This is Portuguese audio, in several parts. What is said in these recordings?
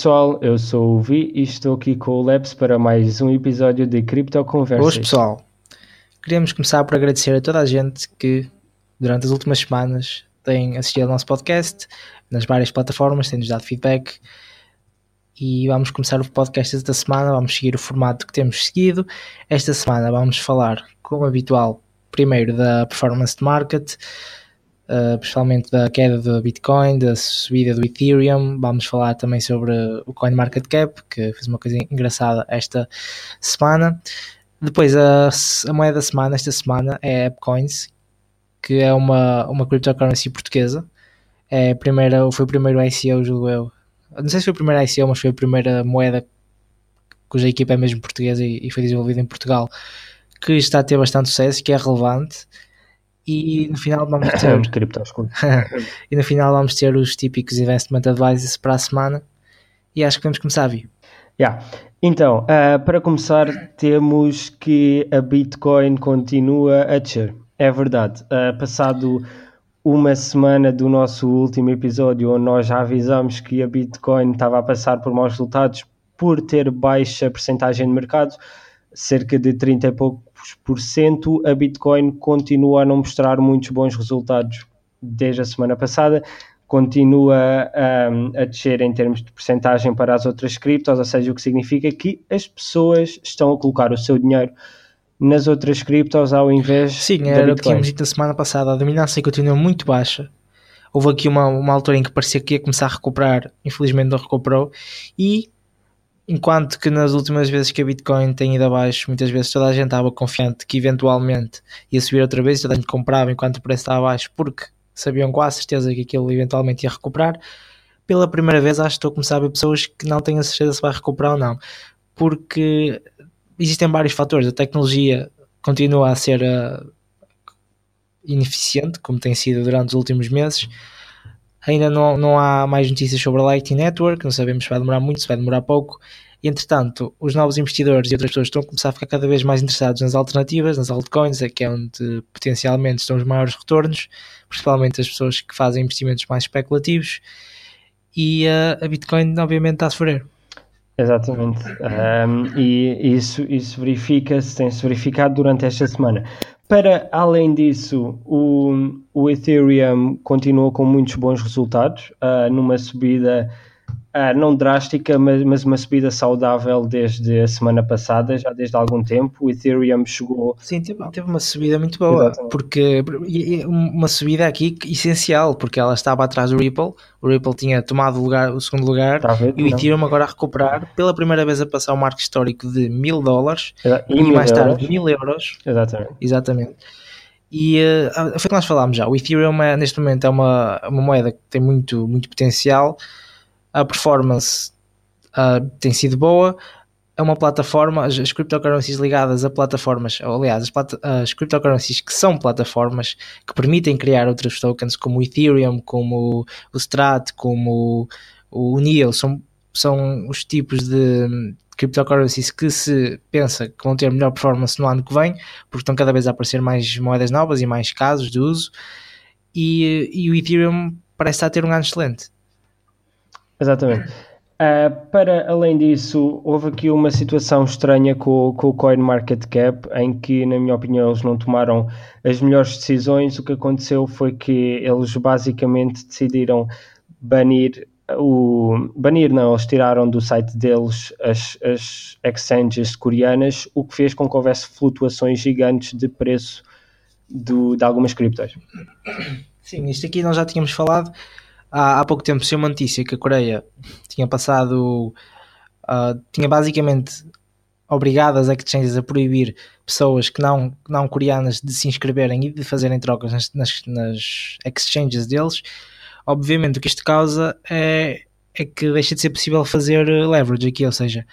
Pessoal, eu sou o Vi e estou aqui com o Leps para mais um episódio de Cripto Conversas. Boas pessoal, queríamos começar por agradecer a toda a gente que durante as últimas semanas tem assistido ao nosso podcast nas várias plataformas, tem-nos dado feedback e vamos começar o podcast esta semana, vamos seguir o formato que temos seguido. Esta semana vamos falar, como habitual, primeiro da performance de market, uh, principalmente da queda do Bitcoin, da subida do Ethereum. Vamos falar também sobre o Coin Market Cap, que fez uma coisa engraçada esta semana. Depois, a, a moeda da semana, esta semana, é AppCoins, que é uma, uma cryptocurrency portuguesa. É primeira, foi o primeiro ICO, julgo eu. Não sei se foi o primeiro ICO, mas foi a primeira moeda cuja equipa é mesmo portuguesa e, e foi desenvolvida em Portugal, que está a ter bastante sucesso, que é relevante e no final vamos ter e no final vamos ter os típicos investment advices para a semana e acho que vamos começar a vir. Yeah. Então, uh, para começar, temos que a Bitcoin continua a descer. É verdade. Uh, passado uma semana do nosso último episódio, onde nós já avisamos que a Bitcoin estava a passar por maus resultados por ter baixa percentagem de mercado, cerca de 30 e poucos por cento, a Bitcoin continua a não mostrar muitos bons resultados desde a semana passada, continua um, a descer em termos de percentagem para as outras criptos, ou seja, o que significa que as pessoas estão a colocar o seu dinheiro nas outras criptos ao invés Sim, era o que tínhamos dito na semana passada, a dominância continua muito baixa. Houve aqui uma, uma altura em que parecia que ia começar a recuperar, infelizmente não recuperou, e Enquanto que nas últimas vezes que a Bitcoin tem ido abaixo, muitas vezes toda a gente estava confiante que eventualmente ia subir outra vez, toda a gente comprava enquanto o preço estava abaixo, porque sabiam com a certeza que aquilo eventualmente ia recuperar. Pela primeira vez, acho que estou a começar a ver pessoas que não têm a certeza se vai recuperar ou não, porque existem vários fatores. A tecnologia continua a ser uh, ineficiente, como tem sido durante os últimos meses. Ainda não, não há mais notícias sobre a Lightning Network, não sabemos se vai demorar muito, se vai demorar pouco. Entretanto, os novos investidores e outras pessoas estão a começar a ficar cada vez mais interessados nas alternativas, nas altcoins, que é onde potencialmente estão os maiores retornos, principalmente as pessoas que fazem investimentos mais especulativos. E uh, a Bitcoin, obviamente, está a sofrer. Exatamente. Um, e isso, isso verifica-se, tem-se verificado durante esta semana. Para além disso, o, o Ethereum continua com muitos bons resultados, uh, numa subida uh, não drástica, mas, mas, uma subida saudável desde a semana passada, já desde algum tempo. O Ethereum chegou. Sim, teve, teve uma subida muito boa, Exatamente. porque uma subida aqui essencial, porque ela estava atrás do Ripple. O Ripple tinha tomado lugar, o segundo lugar ver, e o Ethereum agora a recuperar pela primeira vez a passar o marco histórico de mil dólares e, e mais tarde mil euros. Exatamente. Exatamente. E uh, foi o que nós falámos já. O Ethereum é, neste momento é uma, uma moeda que tem muito, muito potencial a performance uh, tem sido boa. É uma plataforma, as, as cryptocurrencies ligadas a plataformas, ou, aliás, as, plata, as cryptocurrencies que são plataformas que permitem criar outros tokens, como o Ethereum, como o Strat, como o, o são, são os tipos de cryptocurrencies que se pensa que vão ter melhor performance no ano que vem, porque estão cada vez a aparecer mais moedas novas e mais casos de uso. E, e o Ethereum parece estar a ter um ano excelente. Exatamente. Uh, para além disso, houve aqui uma situação estranha com, com o Cap, em que, na minha opinião, eles não tomaram as melhores decisões. O que aconteceu foi que eles basicamente decidiram banir o banir não, eles tiraram do site deles as, as exchanges coreanas, o que fez com que houvesse flutuações gigantes de preço do, de algumas criptos. Sim, isto aqui nós já tínhamos falado há, há pouco tempo saiu uma notícia que a Coreia tinha passado, uh, tinha basicamente obrigado as exchanges a proibir pessoas que não, não coreanas de se inscreverem e de fazerem trocas nas, nas, nas exchanges deles. Obviamente o que isto causa é, é que deixa de ser possível fazer leverage aqui, ou seja,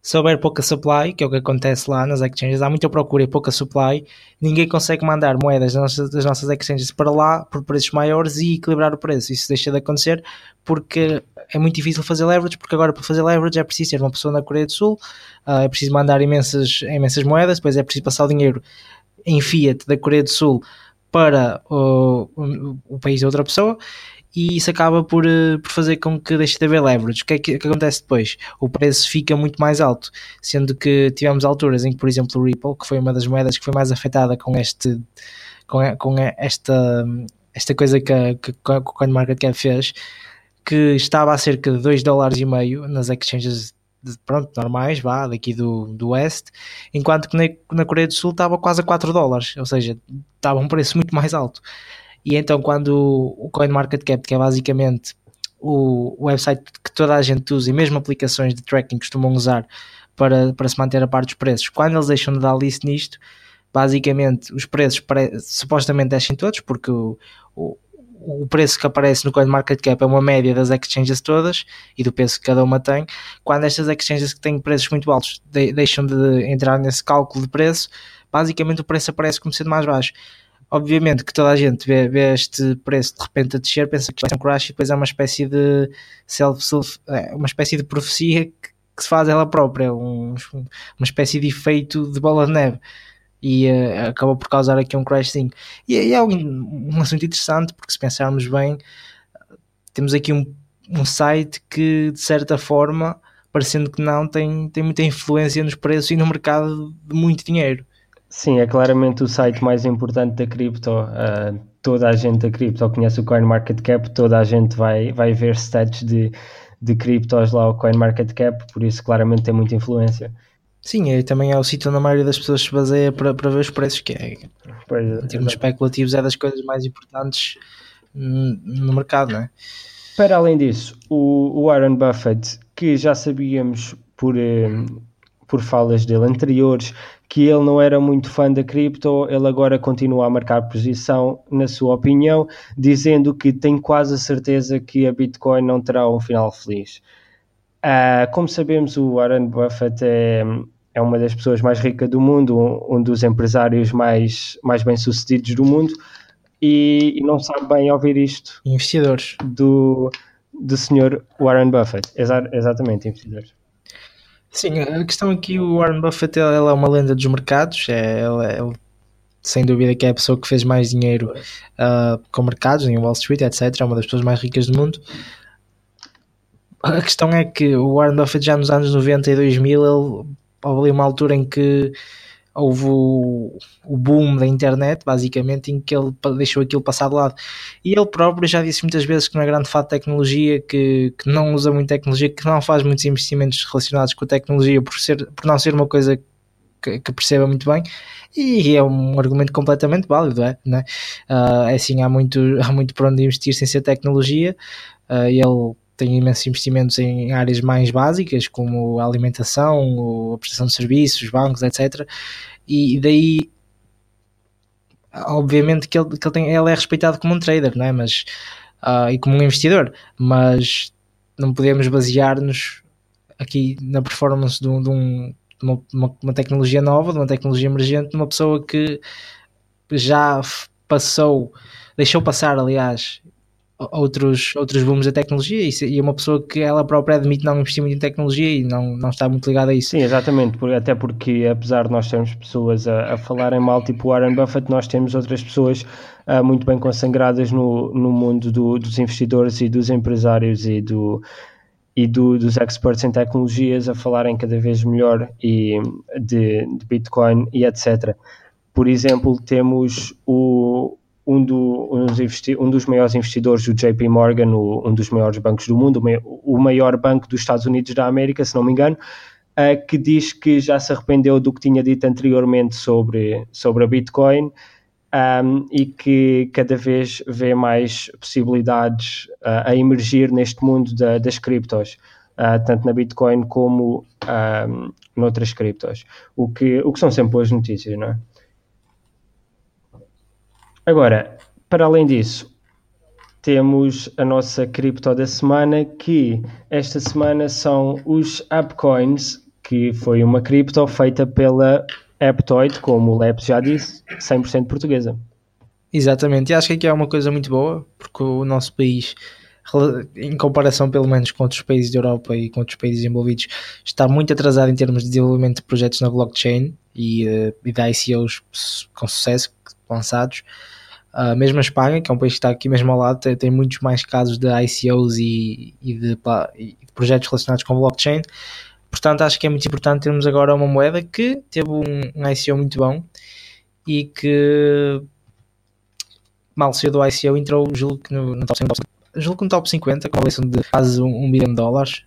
se houver pouca supply, que é o que acontece lá nas exchanges, há muita procura e pouca supply, ninguém consegue mandar moedas das nossas, das nossas exchanges para lá por preços maiores e equilibrar o preço. Isso deixa de acontecer porque é muito difícil fazer leverage, porque agora para fazer leverage é preciso ser uma pessoa na Coreia do Sul, uh, é preciso mandar imensas, imensas moedas, depois é preciso passar o dinheiro em fiat da Coreia do Sul para o, o país de outra pessoa e isso acaba por, uh, por fazer com que deixe de haver leverage. O que é que, que, acontece depois? O preço fica muito mais alto, sendo que tivemos alturas em que, por exemplo, o Ripple, que foi uma das moedas que foi mais afetada com este com, com esta, esta coisa que, a, que, que o CoinMarketCap fez, que estava a cerca de 2 dólares e meio nas exchanges pronto, normais, vá, daqui do, do Oeste, enquanto que na, na Coreia do Sul estava quase a 4 dólares, ou seja, estava um preço muito mais alto. E então quando o CoinMarketCap, que é basicamente o, website que toda a gente usa e mesmo aplicações de tracking costumam usar para, para se manter a par dos preços, quando eles deixam de dar list nisto, basicamente os preços supostamente descem todos, porque o, o, o preço que aparece no CoinMarketCap é uma média das exchanges todas e do preço que cada uma tem. Quando estas exchanges que têm preços muito altos de, deixam de entrar nesse cálculo de preço, basicamente o preço aparece como sendo mais baixo. Obviamente que toda a gente vê, vê este preço de repente a descer, pensa que vai ser um crash e depois é uma espécie de self, self é uma espécie de profecia que, que se faz ela própria, um, uma espécie de efeito de bola de neve e uh, acabou por causar aqui um crash sim. E, e é um, um, assunto interessante porque se pensarmos bem, temos aqui um, um site que de certa forma, parecendo que não, tem, tem muita influência nos preços e no mercado de muito dinheiro. Sim, é claramente o site mais importante da cripto. Uh, toda a gente da cripto conhece o CoinMarketCap, toda a gente vai, vai ver stats de, de criptos lá, o CoinMarketCap, por isso claramente tem muita influência. Sim, é, também é o sítio onde a maioria das pessoas se baseia para, para ver os preços, que é, pois, em termos especulativos, é das coisas mais importantes no mercado, não é? Para além disso, o Warren Buffett, que já sabíamos por, eh, por falas dele anteriores que ele não era muito fã da cripto, ele agora continua a marcar posição, na sua opinião, dizendo que tem quase a certeza que a Bitcoin não terá um final feliz. Uh, como sabemos, o Warren Buffett é, é uma das pessoas mais ricas do mundo, um, um dos empresários mais, mais bem-sucedidos do mundo, e, e, não sabe bem ouvir isto. Investidores. Do, do senhor Warren Buffett. Exa exatamente, investidores. Sim, a questão aqui, o Warren Buffett ele é uma lenda dos mercados, é, ele, ele, sem dúvida que é a pessoa que fez mais dinheiro uh, com mercados, em Wall Street, etc. É uma das pessoas mais ricas do mundo a questão é que o Warren Buffett já nos anos 90 e 2000 ele, houve ali uma altura em que houve o, o, boom da internet, basicamente, em que ele deixou aquilo passar de lado. E ele próprio já disse muitas vezes que não é grande fã de tecnologia, que, que não usa muito tecnologia, que não faz muitos investimentos relacionados com a tecnologia por, ser, por não ser uma coisa que, que perceba muito bem. E é um argumento completamente válido, é? Né? Uh, é assim, há muito, há muito para onde investir sem ser tecnologia. Uh, ele tem imensos investimentos em áreas mais básicas, como a alimentação, a prestação de serviços, bancos, etc. E daí, obviamente, que ele, que ele, tem, ele é respeitado como um trader, não é? Mas, uh, e como um investidor, mas não podemos basear-nos aqui na performance de, um, de, um, de uma, uma, uma, tecnologia nova, de uma tecnologia emergente, de uma pessoa que já passou, deixou passar, aliás, outros, outros booms da tecnologia e é uma pessoa que ela própria admite não investir muito em tecnologia e não, não está muito ligada a isso. Sim, exatamente, até porque apesar de nós termos pessoas a, a falarem mal, tipo Warren Buffett, nós temos outras pessoas uh, muito bem consagradas no, no mundo do, dos investidores e dos empresários e do e do, dos experts em tecnologias a falarem cada vez melhor e de, de Bitcoin e etc. Por exemplo, temos o, um, do, um, dos um, dos maiores investidores, o JP Morgan, o, um dos maiores bancos do mundo, o maior banco dos Estados Unidos da América, se não me engano, uh, que diz que já se arrependeu do que tinha dito anteriormente sobre, sobre a Bitcoin um, e que cada vez vê mais possibilidades uh, a emergir neste mundo da, das criptos. Uh, tanto na Bitcoin como um, noutras criptos, o que, o que são sempre boas notícias, não é? Agora, para além disso, temos a nossa cripto da semana, que esta semana são os Appcoins, que foi uma cripto feita pela Aptoid, como o Leps já disse, 100% portuguesa. Exatamente, e acho que aqui é uma coisa muito boa, porque o nosso país, em comparação pelo menos com outros países da Europa e com outros países envolvidos, está muito atrasado em termos de desenvolvimento de projetos na blockchain e, uh, e de ICOs com sucesso lançados Uh, mesmo a Espanha, que é um país que está aqui mesmo ao lado, tem, tem muitos mais casos de ICOs e, e, de, e, de, projetos relacionados com blockchain. Portanto, acho que é muito importante termos agora uma moeda que teve um, um ICO muito bom e que mal saiu do ICO entrou, julgo que no, no top 50, julgo no top 50 com uma lição de quase um, um bilhão de dólares,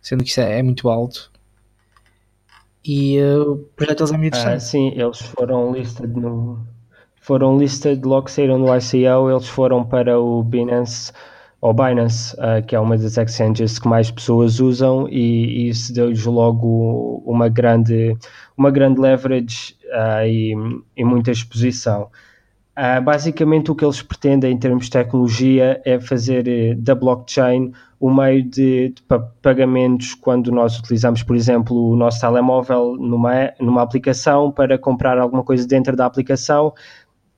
sendo que isso é, é muito alto. E uh, o projeto deles é muito interessante. Ah, sim, eles foram listed no, foram listed logo que saíram do ICO, eles foram para o Binance, ou Binance, uh, que é uma das exchanges que mais pessoas usam, e, e isso deu-lhes logo uma grande, uma grande leverage uh, e, e, muita exposição. Uh, basicamente, o que eles pretendem em termos de tecnologia é fazer da blockchain o meio de, de, pagamentos quando nós utilizamos, por exemplo, o nosso telemóvel numa, numa aplicação para comprar alguma coisa dentro da aplicação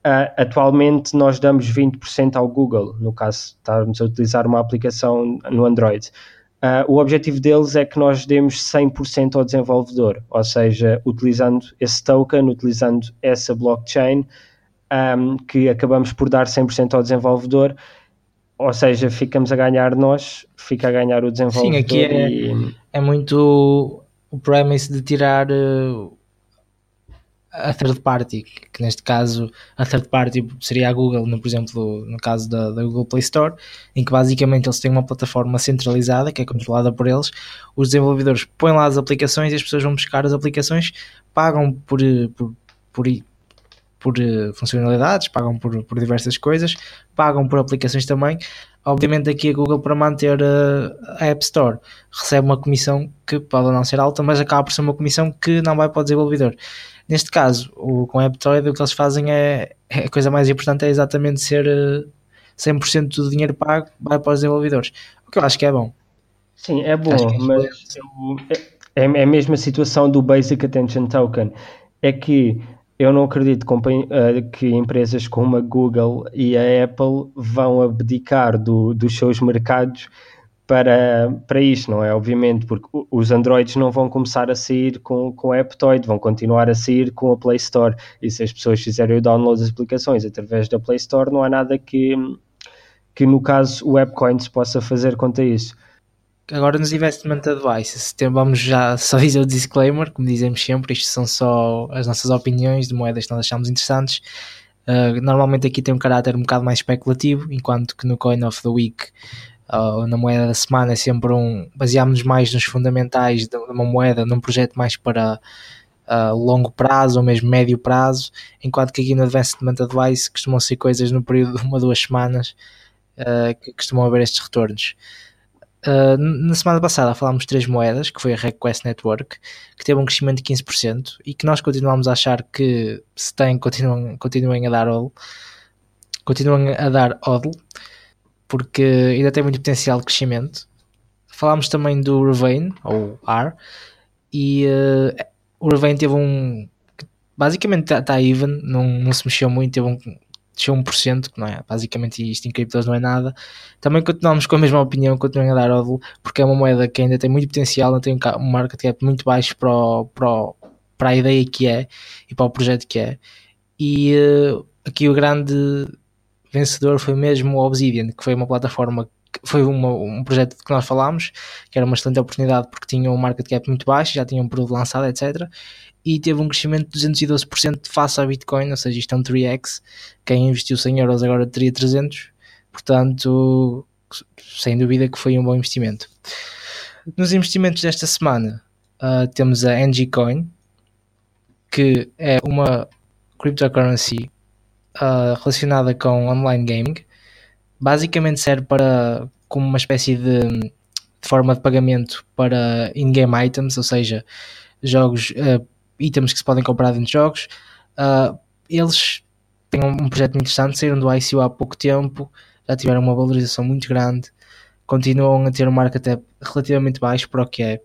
Uh, atualmente nós damos 20% ao Google, no caso estarmos a utilizar uma aplicação no Android. Uh, o objetivo deles é que nós demos 100% ao desenvolvedor, ou seja, utilizando esse token, utilizando essa blockchain, um, que acabamos por dar 100% ao desenvolvedor, ou seja, ficamos a ganhar nós, fica a ganhar o desenvolvedor. Sim, aqui é, e... é muito o premise de tirar uh, a third party, que neste caso a third party seria a Google, no, por exemplo, no caso da, da, Google Play Store, em que basicamente eles têm uma plataforma centralizada que é controlada por eles. Os desenvolvedores põem lá as aplicações e as pessoas vão buscar as aplicações, pagam por, por, por, por eh, funcionalidades, pagam por, por diversas coisas, pagam por aplicações também. Obviamente, aqui a Google, para manter eh, a App Store, recebe uma comissão que pode não ser alta, mas acaba por ser uma comissão que não vai para o desenvolvedor. Neste caso, o, com a Aptoid, o que eles fazem é, é, a coisa mais importante é exatamente ser 100% eh, do dinheiro pago vai para os desenvolvedores. O que eu acho que é bom. Sim, é bom, é mas eu, é, é a mesma situação do Basic Attention Token. É que eu não acredito eh, que empresas como a Google e a Apple vão abdicar do, dos seus mercados para, para isto, não é? Obviamente, porque os Androids não vão começar a sair com, com a Aptoid, vão continuar a sair com a Play Store. E se as pessoas fizerem o download das aplicações através da Play Store, não há nada que, que no caso, o AppCoins possa fazer quanto a isso. Agora nos Investment Advice, vamos já só dizer o disclaimer, como dizemos sempre, isto são só as nossas opiniões de moedas que nós achamos interessantes. Uh, normalmente aqui tem um caráter um bocado mais especulativo, enquanto que no Coin of the Week uh, na moeda da semana é sempre um. baseámos mais nos fundamentais de uma moeda, num projeto mais para uh, longo prazo ou mesmo médio prazo, enquanto que aqui no Advancement Advice costumam ser coisas no período de uma duas semanas uh, que costumam haver estes retornos. Uh, na semana passada falámos de três moedas, que foi a Request Network, que teve um crescimento de 15% e que nós continuamos a achar que se tem, continuam, continuem a dar odl, continuam a dar odl, porque ainda tem muito potencial de crescimento. Falámos também do Revane, ou R, e uh, o Revane teve um. Basicamente está tá even, não, não se mexeu muito, teve um, desceu 1%, que não é, basicamente isto em criptos não é nada. Também continuamos com a mesma opinião, continuam a dar ódio, porque é uma moeda que ainda tem muito potencial, não tem um market cap muito baixo para, o, para, o, para a ideia que é e para o projeto que é. E uh, aqui o grande vencedor foi mesmo o Obsidian, que foi uma plataforma foi uma, um projeto que nós falámos, que era uma excelente oportunidade porque tinha um market cap muito baixo, já tinha um produto lançado, etc. E teve um crescimento de 212% face à Bitcoin, ou seja, isto é um 3x. Quem investiu 100 euros agora teria 300, portanto, sem dúvida que foi um bom investimento. Nos investimentos desta semana, uh, temos a NGCoin, que é uma cryptocurrency uh, relacionada com online gaming. Basicamente serve para como uma espécie de, forma de pagamento para in-game items, ou seja, jogos, uh, itens que se podem comprar dentro de jogos. Uh, eles têm um, um, projeto interessante, saíram do ICO há pouco tempo, já tiveram uma valorização muito grande, continuam a ter um market cap relativamente baixo para o que é.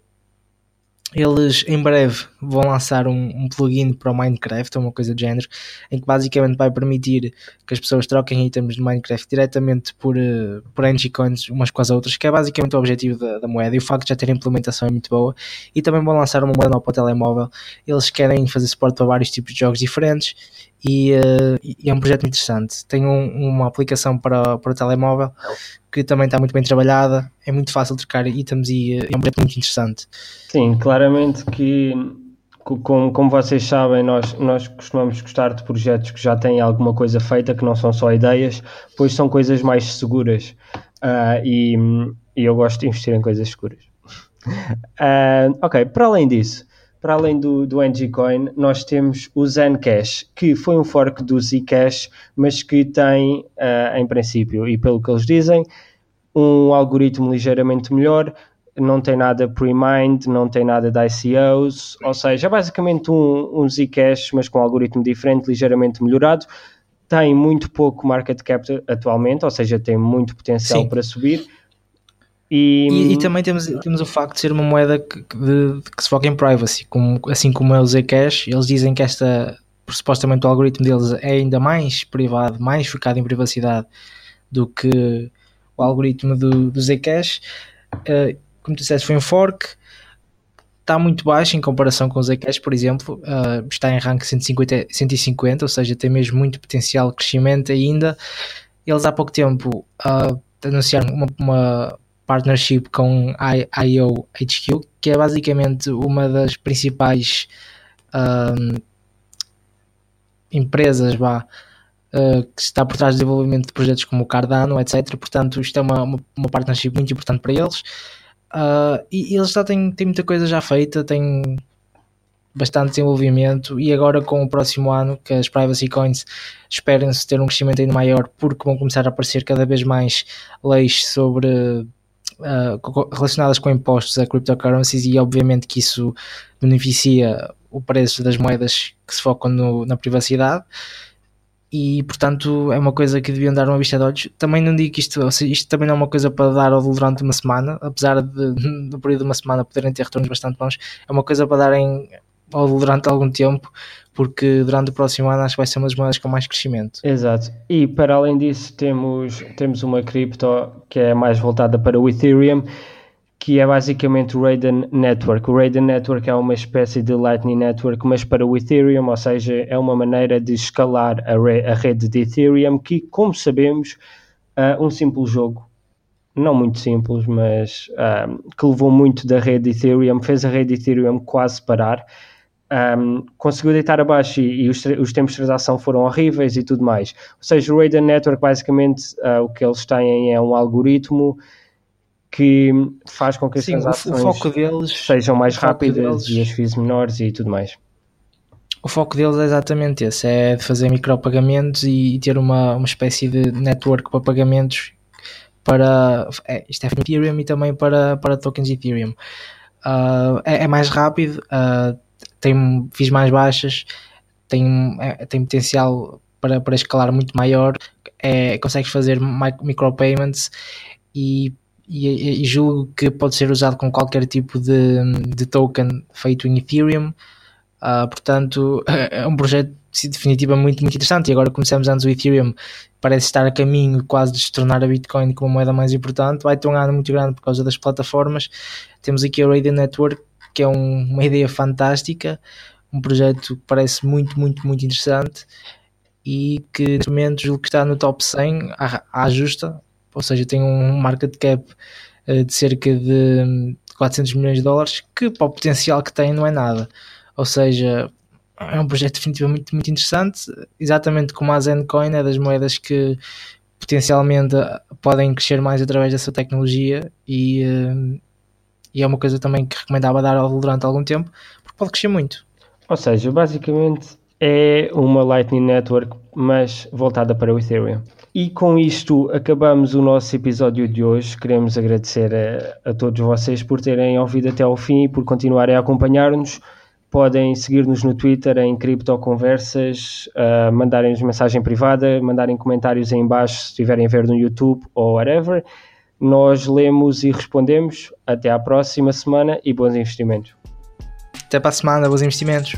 Eles em breve vão lançar um, um, plugin para o Minecraft, uma coisa do género, em que basicamente vai permitir que as pessoas troquem itens de Minecraft diretamente por, uh, por Coins umas com as outras, que é basicamente o objetivo da, da, moeda. E o facto de já ter implementação é muito boa. E também vão lançar uma moeda nova para o telemóvel. Eles querem fazer suporte para vários tipos de jogos diferentes e, uh, e é um projeto interessante. Tem um, uma aplicação para, para o telemóvel que também está muito bem trabalhada, é muito fácil trocar itens e uh, é um projeto muito interessante. Sim, claramente que como, como vocês sabem, nós, nós costumamos gostar de projetos que já têm alguma coisa feita, que não são só ideias, pois são coisas mais seguras. Uh, e, e, eu gosto de investir em coisas seguras. Uh, ok, para além disso, para além do, do NGCoin, nós temos o Zencash, que foi um fork do Zcash, mas que tem, uh, em princípio, e pelo que eles dizem, um algoritmo ligeiramente melhor, não tem nada pre-mined, não tem nada de ICOs, ou seja, é basicamente um, um Zcash, mas com um algoritmo diferente, ligeiramente melhorado. Tem muito pouco market cap atualmente, ou seja, tem muito potencial Sim. para subir e, e, e, também temos, temos o facto de ser uma moeda que, de, que se foca em privacy, como, assim como é o Zcash, eles dizem que esta, supostamente o algoritmo deles é ainda mais privado, mais focado em privacidade do que o algoritmo do, do Zcash. Uh, como tu disseste, foi um fork, está muito baixo em comparação com o Zcash, por exemplo, uh, está em rank 150, 150, ou seja, tem mesmo muito potencial de crescimento ainda. Eles há pouco tempo uh, anunciaram uma, uma partnership com IO HQ, que é basicamente uma das principais um, empresas vá, uh, que está por trás do desenvolvimento de projetos como o Cardano, etc. Portanto, isto é uma, uma, uma partnership muito importante para eles. Uh, e, e eles já têm, têm muita coisa já feita, têm bastante desenvolvimento e agora com o próximo ano que as privacy coins esperem-se ter um crescimento ainda maior porque vão começar a aparecer cada vez mais leis sobre uh, relacionadas com impostos a cryptocurrencies e obviamente que isso beneficia o preço das moedas que se focam no, na privacidade e portanto é uma coisa que deviam dar uma vista de olhos. Também não digo que isto, seja, isto também não é uma coisa para dar durante uma semana, apesar de no período de uma semana poderem ter retornos bastante bons, é uma coisa para darem durante algum tempo, porque durante o próximo ano acho que vai ser uma das moedas com mais crescimento. Exato. E para além disso temos, temos uma cripto que é mais voltada para o Ethereum, que é basicamente o Raiden Network. O Raiden Network é uma espécie de Lightning Network, mas para o Ethereum, ou seja, é uma maneira de escalar a, re a rede de Ethereum, que, como sabemos, uh, um simples jogo não muito simples, mas uh, que levou muito da rede Ethereum, fez a rede Ethereum quase parar um, conseguiu deitar abaixo e, e os, os, tempos de transação foram horríveis e tudo mais. Ou seja, o Raiden Network, basicamente, uh, o que eles têm é um algoritmo que faz com que as Sim, transações deles, sejam mais rápidas deles, e as fees menores e tudo mais. O foco deles é exatamente esse, é de fazer micropagamentos e, e ter uma, uma espécie de network para pagamentos para é, isto é Ethereum e também para, para tokens Ethereum. Uh, é, é, mais rápido, uh, tem fees mais baixas, tem, é, tem potencial para, para escalar muito maior, é, consegues fazer micropayments e, e, e, julgo que pode ser usado com qualquer tipo de, de token feito em Ethereum. Uh, portanto, é um projeto definitivamente muito, muito interessante. E agora começamos antes o Ethereum, parece estar a caminho quase de se tornar a Bitcoin como a moeda mais importante. Vai ter um ano muito grande por causa das plataformas. Temos aqui a Raiden Network, que é um, uma ideia fantástica, um projeto que parece muito, muito, muito interessante e que neste momento julgo que está no top 100 à, à justa, ou seja, tem um market cap uh, de cerca de 400 milhões de dólares, que para o potencial que tem não é nada. Ou seja, é um projeto definitivamente muito, interessante, exatamente como a Zencoin, é das moedas que potencialmente podem crescer mais através dessa tecnologia e, uh, e é uma coisa também que recomendava dar durante algum tempo, porque pode crescer muito. Ou seja, basicamente é uma Lightning Network, mas voltada para o Ethereum. E com isto acabamos o nosso episódio de hoje. Queremos agradecer a, a todos vocês por terem ouvido até ao fim e por continuarem a acompanhar-nos. Podem seguir-nos no Twitter em Criptoconversas, uh, mandarem-nos mensagem privada, mandarem comentários aí embaixo se estiverem a ver no YouTube ou whatever. Nós lemos e respondemos. Até à próxima semana e bons investimentos. Até para a semana, bons investimentos.